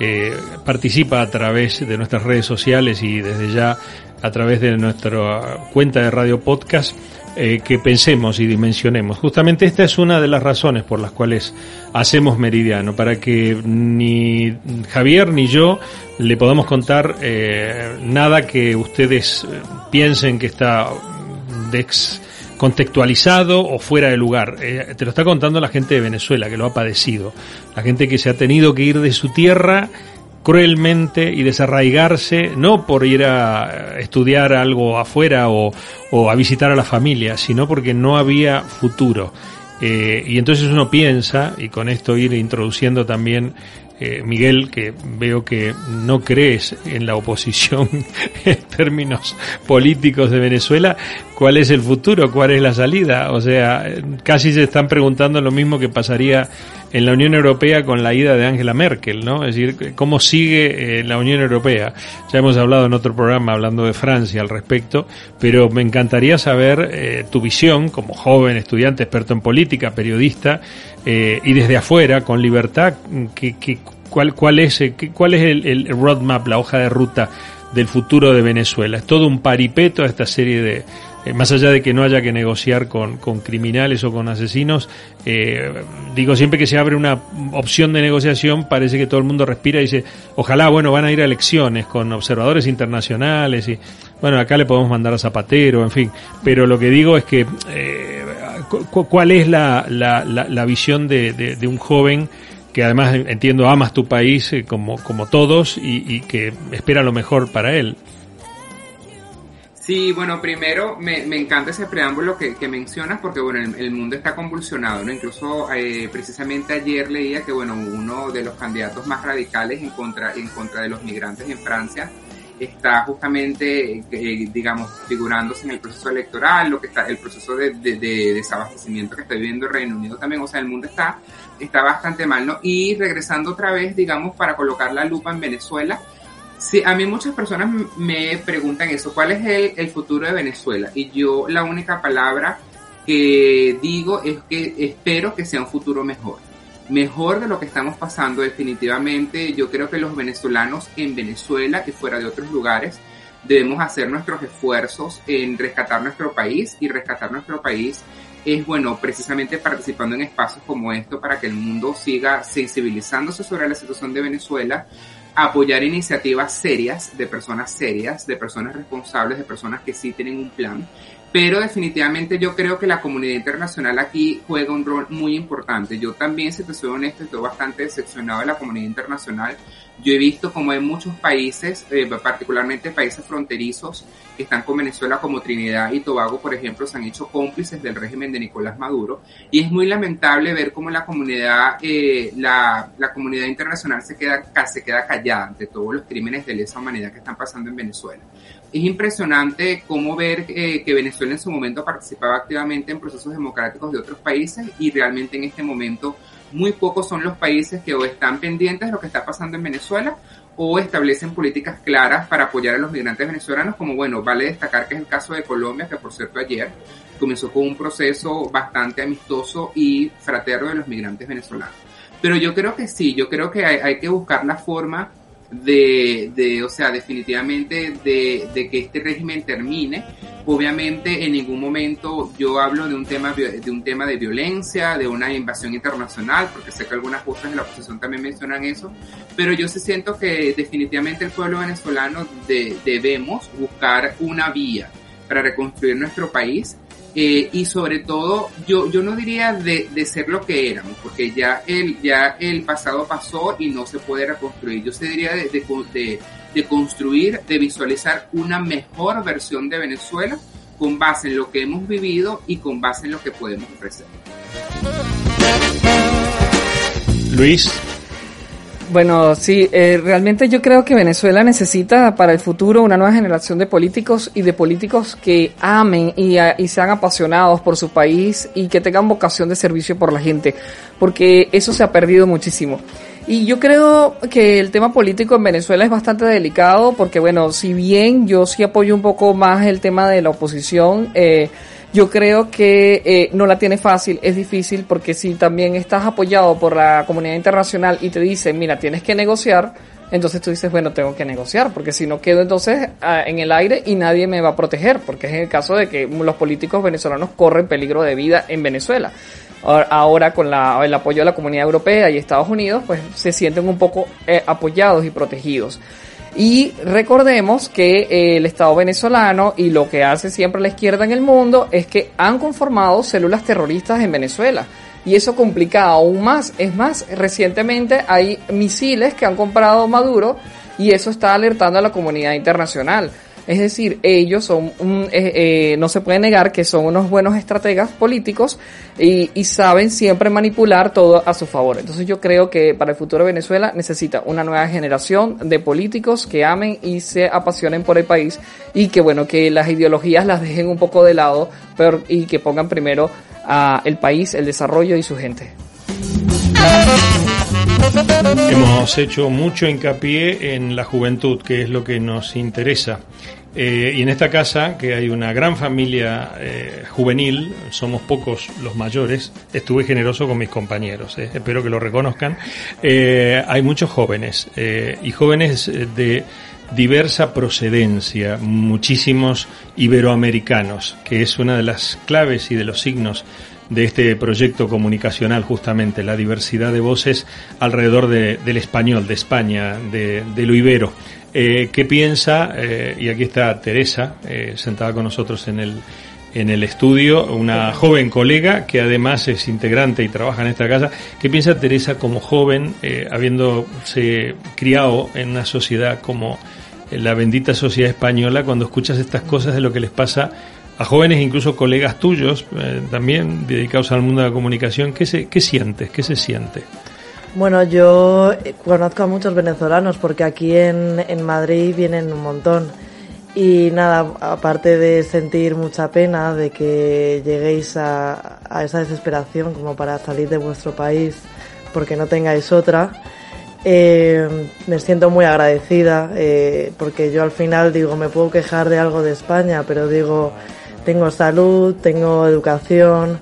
eh, participa a través de nuestras redes sociales y desde ya a través de nuestra cuenta de radio podcast eh, que pensemos y dimensionemos. Justamente esta es una de las razones por las cuales hacemos Meridiano, para que ni Javier ni yo le podamos contar eh, nada que ustedes piensen que está dex contextualizado o fuera de lugar. Eh, te lo está contando la gente de Venezuela, que lo ha padecido. La gente que se ha tenido que ir de su tierra cruelmente y desarraigarse, no por ir a estudiar algo afuera o, a visitar a la familia, sino porque no había futuro. Eh, y entonces uno piensa, y con esto ir introduciendo también eh, Miguel, que veo que no crees en la oposición en términos políticos de Venezuela, ¿cuál es el futuro? ¿Cuál es la salida? O sea, casi se están preguntando lo mismo que pasaría en la Unión Europea con la ida de Angela Merkel, ¿no? Es decir, ¿cómo sigue eh, la Unión Europea? Ya hemos hablado en otro programa hablando de Francia al respecto, pero me encantaría saber eh, tu visión como joven, estudiante, experto en política, periodista, eh, y desde afuera, con libertad, que, cuál, cuál es, cuál es el, el roadmap, la hoja de ruta del futuro de Venezuela? Es todo un paripeto a esta serie de, eh, más allá de que no haya que negociar con, criminales o con asesinos, eh, digo, siempre que se abre una opción de negociación, parece que todo el mundo respira y dice, ojalá, bueno, van a ir a elecciones con observadores internacionales y, bueno, acá le podemos mandar a Zapatero, en fin, pero lo que digo es que, eh, ¿cuál es la, la, la, visión de, de, un joven que además entiendo amas tu país como, como todos y que espera lo mejor para él? Sí, bueno, primero me, me encanta ese preámbulo que, que mencionas porque, bueno, el, mundo está convulsionado, ¿no? Incluso eh, precisamente ayer leía que, bueno, uno de los candidatos más radicales en contra, en contra de los migrantes en Francia está justamente, eh, digamos, figurándose en el proceso electoral, lo que está, el proceso de, de, de, desabastecimiento que está viviendo el Reino Unido también, o sea, el mundo está, está bastante mal, ¿no? Y regresando otra vez, digamos, para colocar la lupa en Venezuela, Sí, a mí muchas personas me preguntan eso, ¿cuál es el, futuro de Venezuela? Y yo la única palabra que digo es que espero que sea un futuro mejor. Mejor de lo que estamos pasando definitivamente. Yo creo que los venezolanos en Venezuela y fuera de otros lugares debemos hacer nuestros esfuerzos en rescatar nuestro país y rescatar nuestro país es bueno precisamente participando en espacios como esto para que el mundo siga sensibilizándose sobre la situación de Venezuela, apoyar iniciativas serias, de personas serias, de personas responsables, de personas que sí tienen un plan. Pero definitivamente yo creo que la comunidad internacional aquí juega un rol muy importante. Yo también, si te soy honesto, estoy bastante decepcionado de la comunidad internacional. Yo he visto como en muchos países, eh, particularmente países fronterizos, que están con Venezuela como Trinidad y Tobago, por ejemplo, se han hecho cómplices del régimen de Nicolás Maduro. Y es muy lamentable ver cómo la comunidad, eh, la, la, comunidad internacional se queda, se queda callada ante todos los crímenes de lesa humanidad que están pasando en Venezuela. Es impresionante cómo ver eh, que Venezuela en su momento participaba activamente en procesos democráticos de otros países y realmente en este momento muy pocos son los países que o están pendientes de lo que está pasando en Venezuela o establecen políticas claras para apoyar a los migrantes venezolanos, como bueno, vale destacar que es el caso de Colombia, que por cierto ayer comenzó con un proceso bastante amistoso y fraterno de los migrantes venezolanos. Pero yo creo que sí, yo creo que hay, hay que buscar la forma de, de o sea, definitivamente de, de, que este régimen termine. Obviamente en ningún momento yo hablo de un tema de un tema de violencia, de una invasión internacional, porque sé que algunas cosas de la oposición también mencionan eso, pero yo sí siento que definitivamente el pueblo venezolano debemos buscar una vía para reconstruir nuestro país eh, y sobre todo yo, yo no diría de, de, ser lo que éramos, porque ya el, ya el pasado pasó y no se puede reconstruir. Yo se diría de, de, de construir, de visualizar una mejor versión de Venezuela con base en lo que hemos vivido y con base en lo que podemos ofrecer. Luis, bueno, sí, eh, realmente yo creo que Venezuela necesita para el futuro una nueva generación de políticos y de políticos que amen y, y, sean apasionados por su país y que tengan vocación de servicio por la gente, porque eso se ha perdido muchísimo. Y yo creo que el tema político en Venezuela es bastante delicado porque, bueno, si bien yo sí apoyo un poco más el tema de la oposición, eh, yo creo que eh, no la tiene fácil, es difícil porque si también estás apoyado por la comunidad internacional y te dicen, mira, tienes que negociar, entonces tú dices, bueno, tengo que negociar, porque si no quedo entonces ah, en el aire y nadie me va a proteger, porque es el caso de que los políticos venezolanos corren peligro de vida en Venezuela. Ahora con la, el apoyo de la comunidad europea y Estados Unidos, pues se sienten un poco eh, apoyados y protegidos. Y recordemos que eh, el Estado venezolano y lo que hace siempre la izquierda en el mundo es que han conformado células terroristas en Venezuela. Y eso complica aún más. Es más, recientemente hay misiles que han comprado Maduro y eso está alertando a la comunidad internacional. Es decir, ellos son, eh, eh, no se puede negar que son unos buenos estrategas políticos y, saben siempre manipular todo a su favor. Entonces yo creo que para el futuro de Venezuela necesita una nueva generación de políticos que amen y se apasionen por el país y que bueno, que las ideologías las dejen un poco de lado y que pongan primero a el país, el desarrollo y su gente. Hemos hecho mucho hincapié en la juventud, que es lo que nos interesa. Eh, y en esta casa, que hay una gran familia eh, juvenil, somos pocos los mayores, estuve generoso con mis compañeros, eh, espero que lo reconozcan, hay muchos jóvenes, y jóvenes de diversa procedencia, muchísimos iberoamericanos, que es una de las claves y de los signos de este proyecto comunicacional, justamente, la diversidad de voces alrededor del español, de España, de, de lo ibero. Eh, ¿Qué piensa? Eh, y aquí está Teresa, eh, sentada con nosotros en el, en el estudio, una joven colega que además es integrante y trabaja en esta casa. ¿Qué piensa Teresa como joven, habiéndose criado en una sociedad como la bendita sociedad española, cuando escuchas estas cosas de lo que les pasa a jóvenes, incluso colegas tuyos, también dedicados al mundo de la comunicación? ¿Qué, se, qué sientes? ¿Qué se siente? Bueno, yo conozco a muchos venezolanos porque aquí en, en Madrid vienen un montón. Y nada, aparte de sentir mucha pena de que lleguéis a, a, esa desesperación como para salir de vuestro país porque no tengáis otra, eh, me siento muy agradecida eh, porque yo al final digo, me puedo quejar de algo de España, pero digo, tengo salud, tengo educación,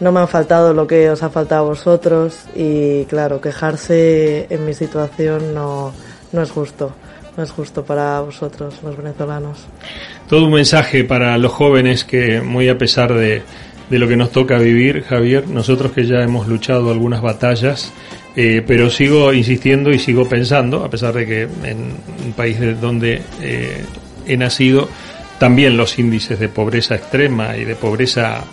no me han faltado lo que os ha faltado a vosotros y claro, quejarse en mi situación no, no es justo, no es justo para vosotros, los venezolanos. Todo un mensaje para los jóvenes que muy a pesar de, de lo que nos toca vivir, Javier, nosotros que ya hemos luchado algunas batallas, eh, pero sigo insistiendo y sigo pensando, a pesar de que en un país de donde eh, he nacido, también los índices de pobreza extrema y de pobreza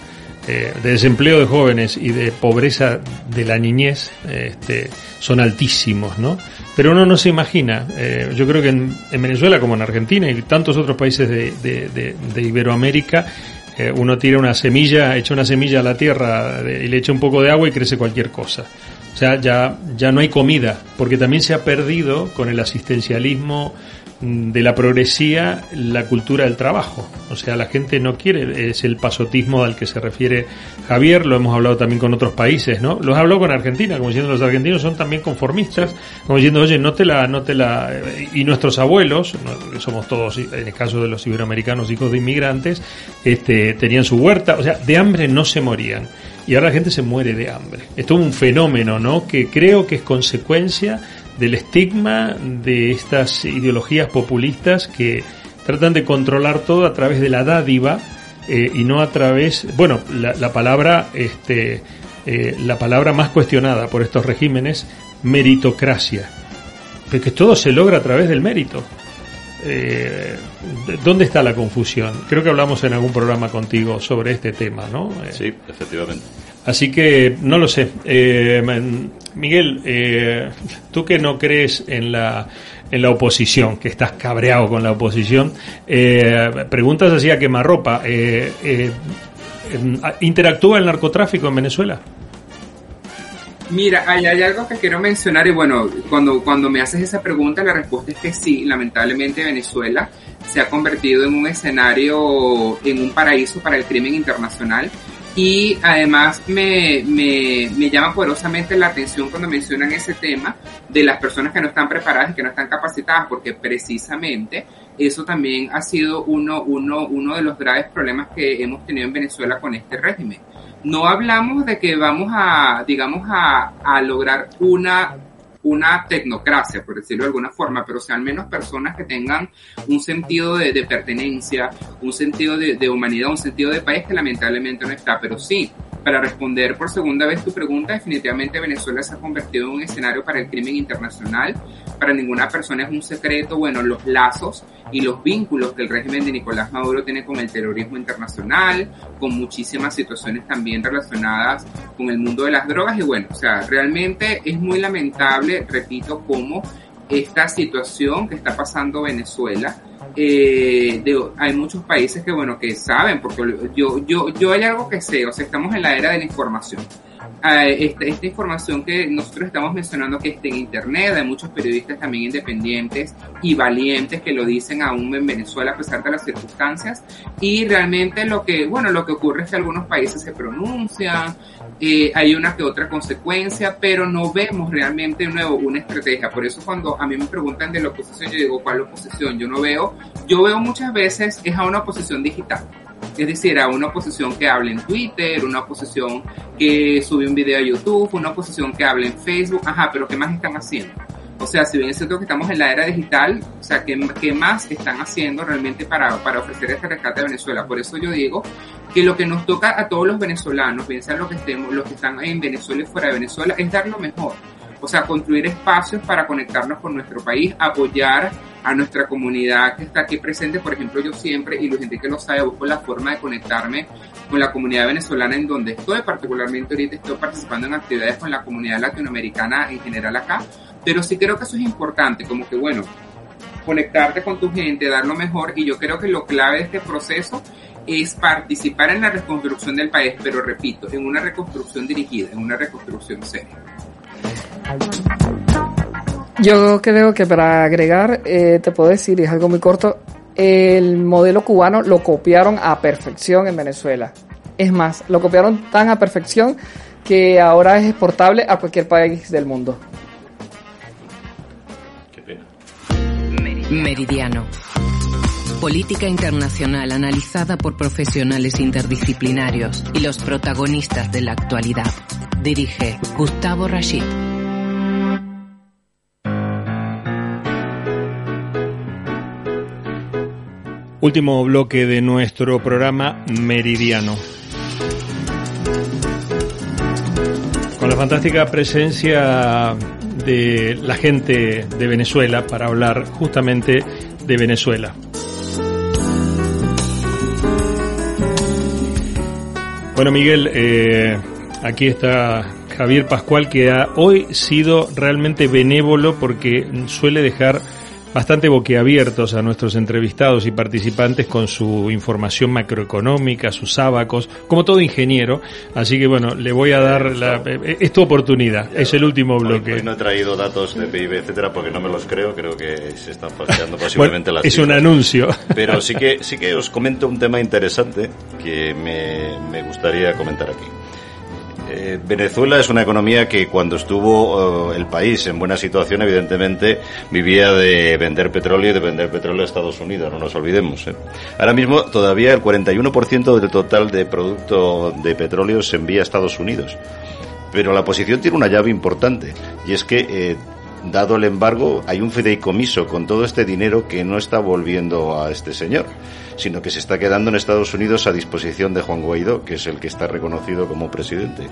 eh, de desempleo de jóvenes y de pobreza de la niñez este, son altísimos, ¿no? Pero uno no se imagina, eh, yo creo que en, Venezuela como en Argentina y tantos otros países de, Iberoamérica, eh, uno tira una semilla, echa una semilla a la tierra y le echa un poco de agua y crece cualquier cosa. O sea, ya, ya no hay comida, porque también se ha perdido con el asistencialismo, de la progresía la cultura del trabajo. O sea, la gente no quiere, es el pasotismo al que se refiere Javier, lo hemos hablado también con otros países, ¿no? Lo he hablado con Argentina, como diciendo los argentinos son también conformistas, como diciendo, oye, no te la, no te la, y nuestros abuelos, somos todos, en el caso de los iberoamericanos, hijos de inmigrantes, este, tenían su huerta, o sea, de hambre no se morían. Y ahora la gente se muere de hambre. Esto es un fenómeno, ¿no? Que creo que es consecuencia del estigma de estas ideologías populistas que tratan de controlar todo a través de la dádiva eh, y no a través, bueno, la, palabra, este, eh, la palabra más cuestionada por estos regímenes, meritocracia, porque todo se logra a través del mérito. Eh, ¿Dónde está la confusión? Creo que hablamos en algún programa contigo sobre este tema, ¿no? Sí, efectivamente. Así que no lo sé. Miguel, tú que no crees en la en la oposición, que estás cabreado con la oposición. Eh, preguntas así a quemarropa. Eh, eh, ¿Interactúa el narcotráfico en Venezuela? Mira, hay, hay, algo que quiero mencionar y bueno, cuando, cuando me haces esa pregunta la respuesta es que sí, lamentablemente Venezuela se ha convertido en un escenario, en un paraíso para el crimen internacional y además me, me, me, llama poderosamente la atención cuando mencionan ese tema de las personas que no están preparadas y que no están capacitadas, porque precisamente eso también ha sido uno, uno, uno de los graves problemas que hemos tenido en Venezuela con este régimen. No hablamos de que vamos a, digamos, a, a lograr una una tecnocracia, por decirlo de alguna forma, pero sean menos personas que tengan un sentido de, pertenencia, un sentido de, de, humanidad, un sentido de país que lamentablemente no está. Pero sí, para responder por segunda vez tu pregunta, definitivamente Venezuela se ha convertido en un escenario para el crimen internacional. Para ninguna persona es un secreto, bueno, los lazos y los vínculos que el régimen de Nicolás Maduro tiene con el terrorismo internacional, con muchísimas situaciones también relacionadas con el mundo de las drogas. Y bueno, o sea, realmente es muy lamentable, repito, cómo esta situación que está pasando Venezuela eh, hay muchos países que, bueno, que saben, porque yo, yo, yo hay algo que sé, o sea, estamos en la era de la información. Ah, esta, esta, información que nosotros estamos mencionando que está en internet, hay muchos periodistas también independientes y valientes que lo dicen aún en Venezuela a pesar de las circunstancias y realmente lo que, bueno, lo que ocurre es que algunos países se pronuncian, eh, hay una que otra consecuencia, pero no vemos realmente nuevo una estrategia. Por eso cuando a mí me preguntan de la oposición, yo digo, ¿cuál oposición? Yo no veo, yo veo muchas veces es a una oposición digital es decir, a una oposición que hable en Twitter, una oposición que sube un video a YouTube, una oposición que hable en Facebook, ajá, pero ¿qué más están haciendo? O sea, si bien es cierto que estamos en la era digital, o sea, ¿qué, qué más están haciendo realmente para, para ofrecer este rescate a Venezuela? Por eso yo digo que lo que nos toca a todos los venezolanos, piensa lo que estemos, los que están en Venezuela y fuera de Venezuela, es dar lo mejor. O sea, construir espacios para conectarnos con nuestro país, apoyar a nuestra comunidad que está aquí presente. Por ejemplo, yo siempre, y la gente que lo sabe, busco la forma de conectarme con la comunidad venezolana en donde estoy, particularmente ahorita estoy participando en actividades con la comunidad latinoamericana en general acá, pero sí creo que eso es importante, como que bueno, conectarte con tu gente, dar lo mejor, y yo creo que lo clave de este proceso es participar en la reconstrucción del país, pero repito, en una reconstrucción dirigida, en una reconstrucción seria. Yo creo que para agregar, eh, te puedo decir, y es algo muy corto, el modelo cubano lo copiaron a perfección en Venezuela. Es más, lo copiaron tan a perfección que ahora es exportable a cualquier país del mundo. Qué pena. Meridiano. Política internacional analizada por profesionales interdisciplinarios y los protagonistas de la actualidad. Dirige Gustavo Rashid. Último bloque de nuestro programa Meridiano. Con la fantástica presencia de la gente de Venezuela para hablar justamente de Venezuela. Bueno, Miguel, eh, aquí está Javier Pascual que ha hoy sido realmente benévolo porque suele dejar bastante boquiabiertos a nuestros entrevistados y participantes con su información macroeconómica, sus ábacos, como todo ingeniero. Así que bueno, le voy a dar la, eh, es tu oportunidad, es el último bloque. Hoy, no he traído datos de PIB, etcétera, porque no me los creo, creo que se están paseando posiblemente las Es un anuncio. Pero sí que, sí que os comento un tema interesante que me, me gustaría comentar aquí. Eh, Venezuela es una economía que cuando estuvo eh, el país en buena situación, evidentemente vivía de vender petróleo y de vender petróleo a Estados Unidos, no nos olvidemos. ¿eh? Ahora mismo todavía el 41% del total de producto de petróleo se envía a Estados Unidos. Pero la posición tiene una llave importante y es que dado el embargo, hay un fideicomiso con todo este dinero que no está volviendo a este señor, sino que se está quedando en Estados Unidos a disposición de Juan Guaidó, que es el que está reconocido como presidente.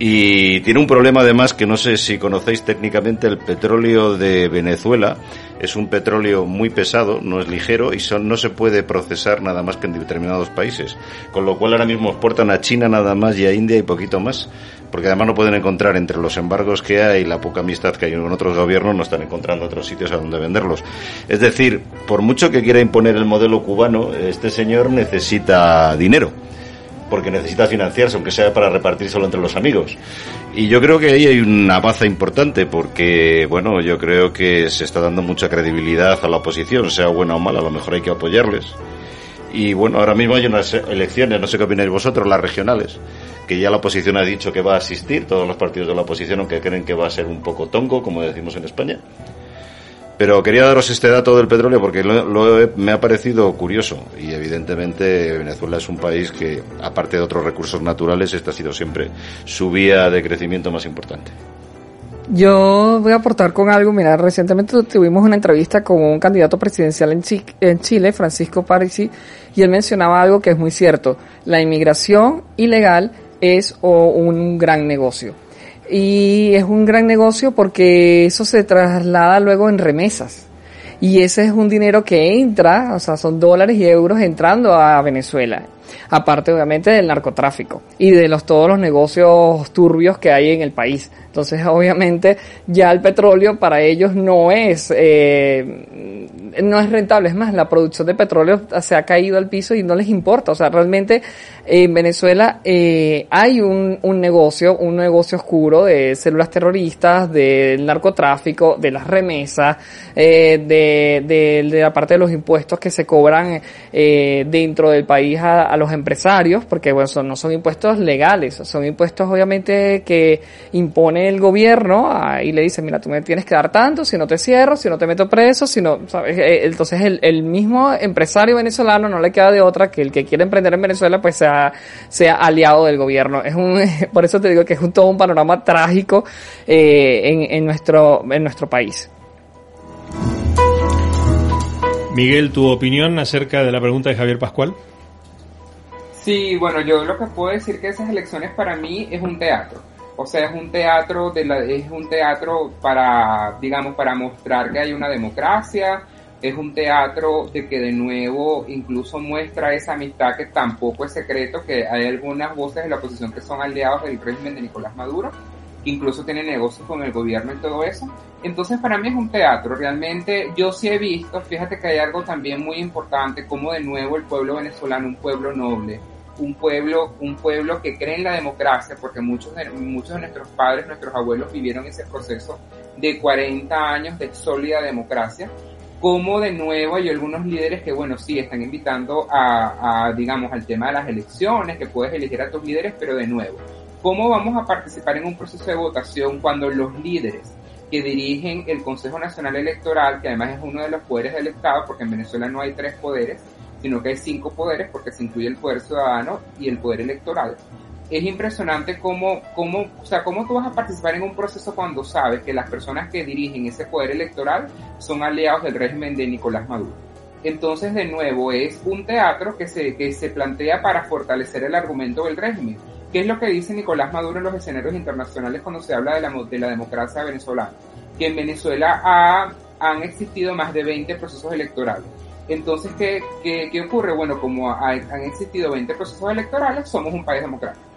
Y tiene un problema además que no sé si conocéis técnicamente el petróleo de Venezuela. Es un petróleo muy pesado, no es ligero y no se puede procesar nada más que en determinados países. Con lo cual ahora mismo exportan a China nada más y a India y poquito más. Porque además no pueden encontrar entre los embargos que hay y la poca amistad que hay con otros gobiernos, no están encontrando otros sitios a donde venderlos. Es decir, por mucho que quiera imponer el modelo cubano, este señor necesita dinero porque necesita financiarse, aunque sea para repartir solo entre los amigos. Y yo creo que ahí hay una baza importante, porque, bueno, yo creo que se está dando mucha credibilidad a la oposición, sea buena o mala, a lo mejor hay que apoyarles. Y bueno, ahora mismo hay unas elecciones, no sé qué opináis vosotros, las regionales, que ya la oposición ha dicho que va a asistir, todos los partidos de la oposición, aunque creen que va a ser un poco tongo, como decimos en España. Pero quería daros este dato del petróleo porque lo, me ha parecido curioso y evidentemente Venezuela es un país que, aparte de otros recursos naturales, esta ha sido siempre su vía de crecimiento más importante. Yo voy a aportar con algo. Mira, recientemente tuvimos una entrevista con un candidato presidencial en, en Chile, Francisco Parisi, y él mencionaba algo que es muy cierto. La inmigración ilegal es un gran negocio y es un gran negocio porque eso se traslada luego en remesas. Y ese es un dinero que entra, o sea, son dólares y euros entrando a Venezuela. Aparte, obviamente, del narcotráfico y de los, todos los negocios turbios que hay en el país. Entonces, obviamente, ya el petróleo para ellos no es, eh, no es rentable. Es más, la producción de petróleo se ha caído al piso y no les importa. O sea, realmente en Venezuela eh, hay un, un negocio, un negocio oscuro de células terroristas, del narcotráfico, de las remesas, eh, de, de, de, la parte de los impuestos que se cobran eh, dentro del país a, a, los empresarios, porque bueno, son, no son impuestos legales, son impuestos obviamente que impone el gobierno ah, y le dice, mira, tú me tienes que dar tanto, si no te cierro, si no te meto preso, si no, ¿sabes? Eh, entonces el, el mismo empresario venezolano no le queda de otra que el que quiere emprender en Venezuela pues sea sea, aliado del gobierno. Es un, por eso te digo que es un, todo un panorama trágico eh, en, en, nuestro, en nuestro país. Miguel, ¿tu opinión acerca de la pregunta de Javier Pascual? Sí, bueno, yo lo que puedo decir que esas elecciones para mí es un teatro. O sea, es un teatro de la, es un teatro para, digamos, para mostrar que hay una democracia, es un teatro de que de nuevo incluso muestra esa amistad que tampoco es secreto, que hay algunas voces de la oposición que son aliados del régimen de Nicolás Maduro, que incluso tienen negocios con el gobierno y todo eso. Entonces para mí es un teatro, realmente yo sí he visto, fíjate que hay algo también muy importante, como de nuevo el pueblo venezolano, un pueblo noble, un pueblo, un pueblo que cree en la democracia, porque muchos de, muchos de nuestros padres, nuestros abuelos vivieron ese proceso de 40 años de sólida democracia como de nuevo hay algunos líderes que, bueno, sí, están invitando a, digamos, al tema de las elecciones, que puedes elegir a tus líderes, pero de nuevo, ¿cómo vamos a participar en un proceso de votación cuando los líderes que dirigen el Consejo Nacional Electoral, que además es uno de los poderes del Estado, porque en Venezuela no hay tres poderes, sino que hay cinco poderes, porque se incluye el poder ciudadano y el poder electoral, es impresionante cómo, cómo, o sea, cómo tú vas a participar en un proceso cuando sabes que las personas que dirigen ese poder electoral son aliados del régimen de Nicolás Maduro. Entonces, de nuevo, es un teatro que se, que se plantea para fortalecer el argumento del régimen. ¿Qué es lo que dice Nicolás Maduro en los escenarios internacionales cuando se habla de la, de la democracia venezolana? Que en Venezuela ha, han existido más de 20 procesos electorales. Entonces, ¿qué, qué, qué ocurre? Bueno, como han existido 20 procesos electorales, somos un país democrático.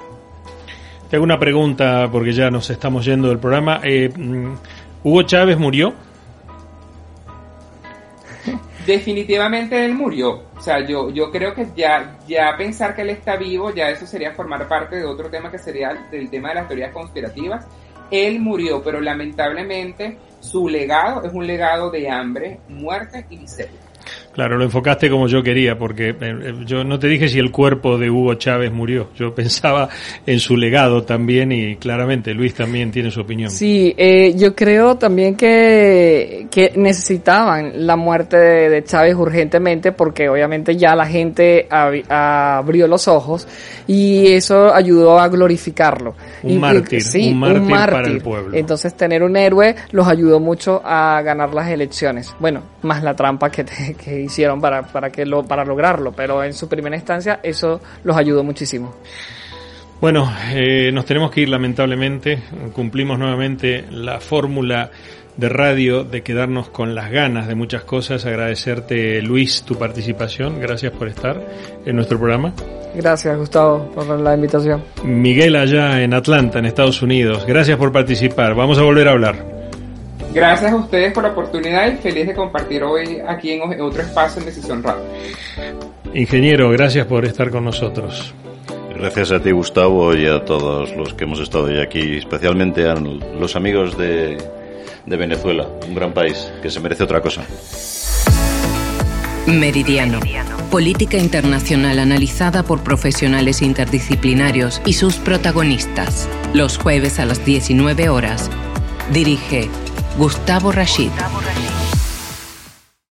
Te hago una pregunta porque ya nos estamos yendo del programa. Eh, mm, ¿Hugo Chávez murió? Definitivamente él murió. O sea, yo, yo creo que ya, ya pensar que él está vivo, ya eso sería formar parte de otro tema que sería del tema de las teorías conspirativas. Él murió, pero lamentablemente su legado es un legado de hambre, muerte y miseria. Claro, lo enfocaste como yo quería, porque eh, eh, yo no te dije si el cuerpo de Hugo Chávez murió. Yo pensaba en su legado también y claramente Luis también tiene su opinión. Sí, eh, yo creo también que, que necesitaban la muerte de, Chávez urgentemente porque obviamente ya la gente abrió los ojos y eso ayudó a glorificarlo. Un mártir, un mártir para el pueblo. Entonces tener un héroe los ayudó mucho a ganar las elecciones. Bueno, más la trampa que, que hicieron para, para, que lo, para lograrlo, pero en su primera instancia eso los ayudó muchísimo. Bueno, eh, nos tenemos que ir lamentablemente, cumplimos nuevamente la fórmula de radio de quedarnos con las ganas de muchas cosas. Agradecerte, Luis, tu participación. Gracias por estar en nuestro programa. Gracias, Gustavo, por la invitación. Miguel, allá en Atlanta, en Estados Unidos. Gracias por participar. Vamos a volver a hablar. Gracias a ustedes por la oportunidad y feliz de compartir hoy aquí en otro espacio en Decisión Radio. Ingeniero, gracias por estar con nosotros. Gracias a ti, Gustavo, y a todos los que hemos estado hoy aquí, especialmente a los amigos de, de Venezuela, un gran país que se merece otra cosa. Meridiano. Política internacional analizada por profesionales interdisciplinarios y sus protagonistas. Los jueves a las 19 horas. Dirige Gustavo Rashid.